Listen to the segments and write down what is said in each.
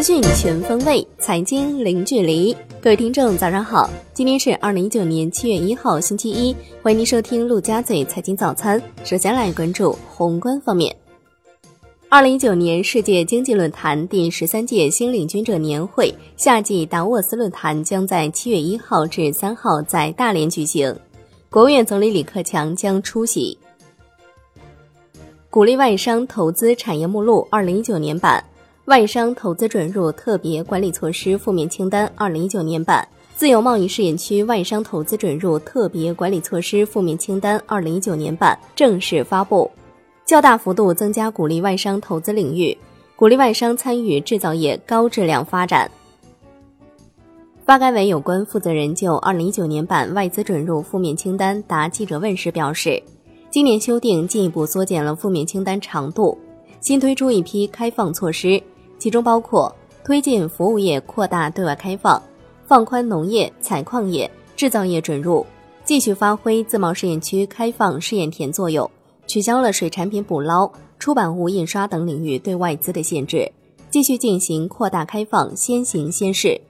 资讯全方位，财经零距离。各位听众，早上好！今天是二零一九年七月一号，星期一。欢迎您收听陆家嘴财经早餐。首先来关注宏观方面。二零一九年世界经济论坛第十三届新领军者年会夏季达沃斯论坛将在七月一号至三号在大连举行，国务院总理李克强将出席。鼓励外商投资产业目录二零一九年版。外商投资准入特别管理措施负面清单（二零一九年版）自由贸易试验区外商投资准入特别管理措施负面清单（二零一九年版）正式发布，较大幅度增加鼓励外商投资领域，鼓励外商参与制造业高质量发展。发改委有关负责人就二零一九年版外资准入负面清单答记者问时表示，今年修订进一步缩减了负面清单长度，新推出一批开放措施。其中包括推进服务业扩大对外开放，放宽农业、采矿业、制造业准入，继续发挥自贸试验区开放试验田作用，取消了水产品捕捞、出版物印刷等领域对外资的限制，继续进行扩大开放，先行先试。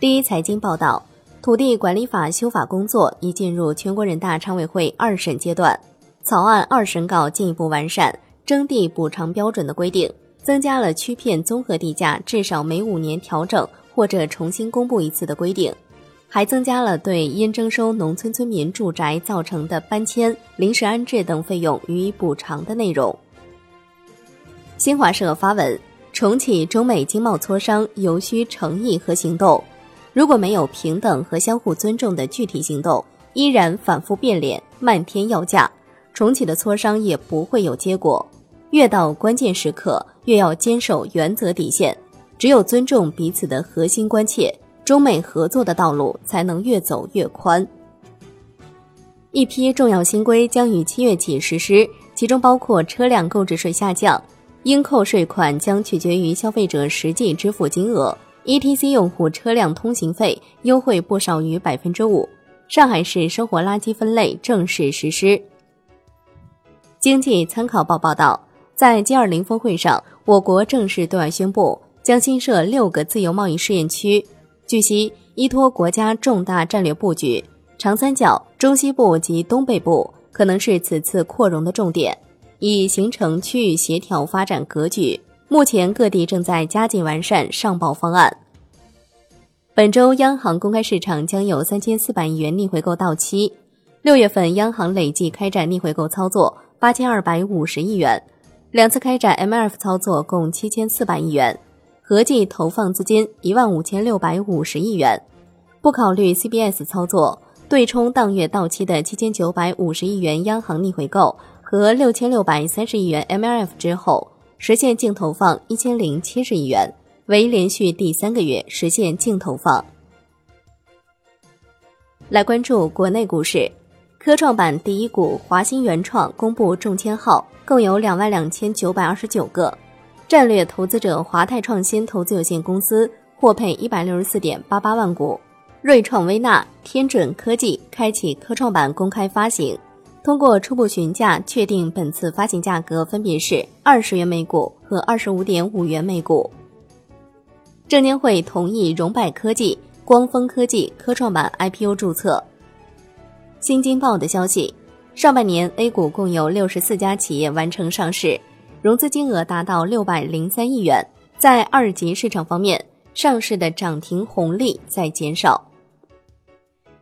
第一财经报道，土地管理法修法工作已进入全国人大常委会二审阶段，草案二审稿进一步完善征地补偿标准的规定。增加了区片综合地价至少每五年调整或者重新公布一次的规定，还增加了对因征收农村村民住宅造成的搬迁、临时安置等费用予以补偿的内容。新华社发文：重启中美经贸磋商尤需诚意和行动，如果没有平等和相互尊重的具体行动，依然反复变脸、漫天要价，重启的磋商也不会有结果。越到关键时刻，越要坚守原则底线。只有尊重彼此的核心关切，中美合作的道路才能越走越宽。一批重要新规将于七月起实施，其中包括车辆购置税下降，应扣税款将取决于消费者实际支付金额，ETC 用户车辆通行费优惠不少于百分之五。上海市生活垃圾分类正式实施。经济参考报报道。在 G20 峰会上，我国正式对外宣布将新设六个自由贸易试验区。据悉，依托国家重大战略布局，长三角、中西部及东北部可能是此次扩容的重点，以形成区域协调发展格局。目前各地正在加紧完善上报方案。本周央行公开市场将有三千四百亿元逆回购到期。六月份央行累计开展逆回购操作八千二百五十亿元。两次开展 MLF 操作共七千四百亿元，合计投放资金一万五千六百五十亿元。不考虑 CBS 操作，对冲当月到期的七千九百五十亿元央行逆回购和六千六百三十亿元 MLF 之后，实现净投放一千零七十亿元，为连续第三个月实现净投放。来关注国内股市，科创板第一股华兴原创公布中签号。共有两万两千九百二十九个，战略投资者华泰创新投资有限公司获配一百六十四点八八万股。瑞创微纳、天准科技开启科创板公开发行，通过初步询价确定本次发行价格分别是二十元每股和二十五点五元每股。证监会同意荣百科技、光峰科技科创板 IPO 注册。新京报的消息。上半年，A 股共有六十四家企业完成上市，融资金额达到六百零三亿元。在二级市场方面，上市的涨停红利在减少。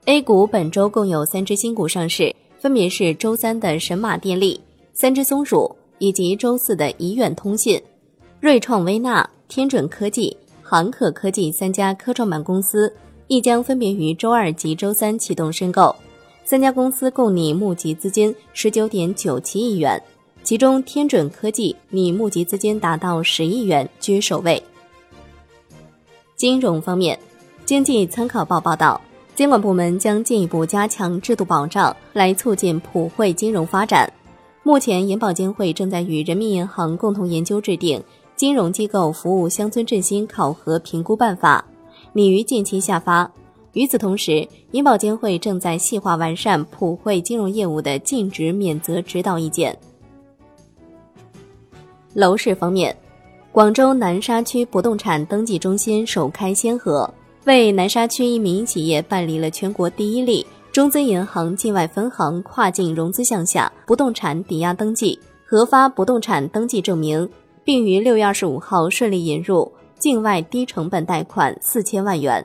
A 股本周共有三只新股上市，分别是周三的神马电力、三只松鼠以及周四的怡远通信、瑞创微纳、天准科技、航可科技三家科创板公司，亦将分别于周二及周三启动申购。三家公司共拟募集资金十九点九七亿元，其中天准科技拟募集资金达到十亿元，居首位。金融方面，经济参考报报道，监管部门将进一步加强制度保障，来促进普惠金融发展。目前，银保监会正在与人民银行共同研究制定《金融机构服务乡村振兴考核评估办法》，拟于近期下发。与此同时，银保监会正在细化完善普惠金融业务的尽职免责指导意见。楼市方面，广州南沙区不动产登记中心首开先河，为南沙区一民营企业办理了全国第一例中资银行境外分行跨境融资项下不动产抵押登记、核发不动产登记证明，并于六月二十五号顺利引入境外低成本贷款四千万元。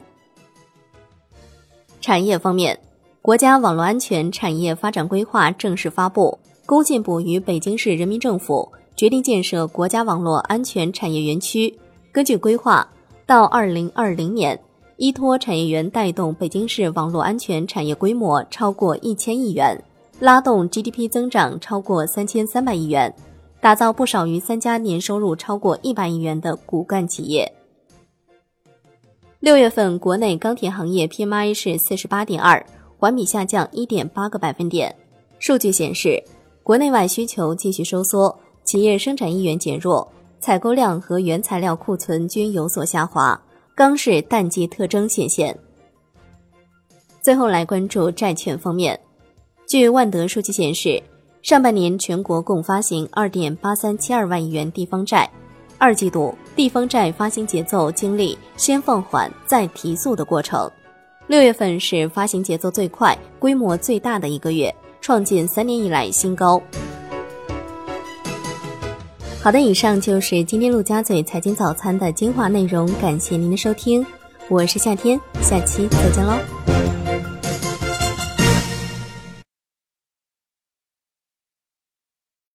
产业方面，国家网络安全产业发展规划正式发布，工信部与北京市人民政府。决定建设国家网络安全产业园区。根据规划，到二零二零年，依托产业园带动北京市网络安全产业规模超过一千亿元，拉动 GDP 增长超过三千三百亿元，打造不少于三家年收入超过一百亿元的骨干企业。六月份国内钢铁行业 PMI 是四十八点二，环比下降一点八个百分点。数据显示，国内外需求继续收缩。企业生产意愿减弱，采购量和原材料库存均有所下滑，钢市淡季特征显现。最后来关注债券方面，据万德数据显示，上半年全国共发行二点八三七二万亿元地方债，二季度地方债发行节奏经历先放缓再提速的过程，六月份是发行节奏最快、规模最大的一个月，创近三年以来新高。好的，以上就是今天陆家嘴财经早餐的精华内容，感谢您的收听，我是夏天，下期再见喽。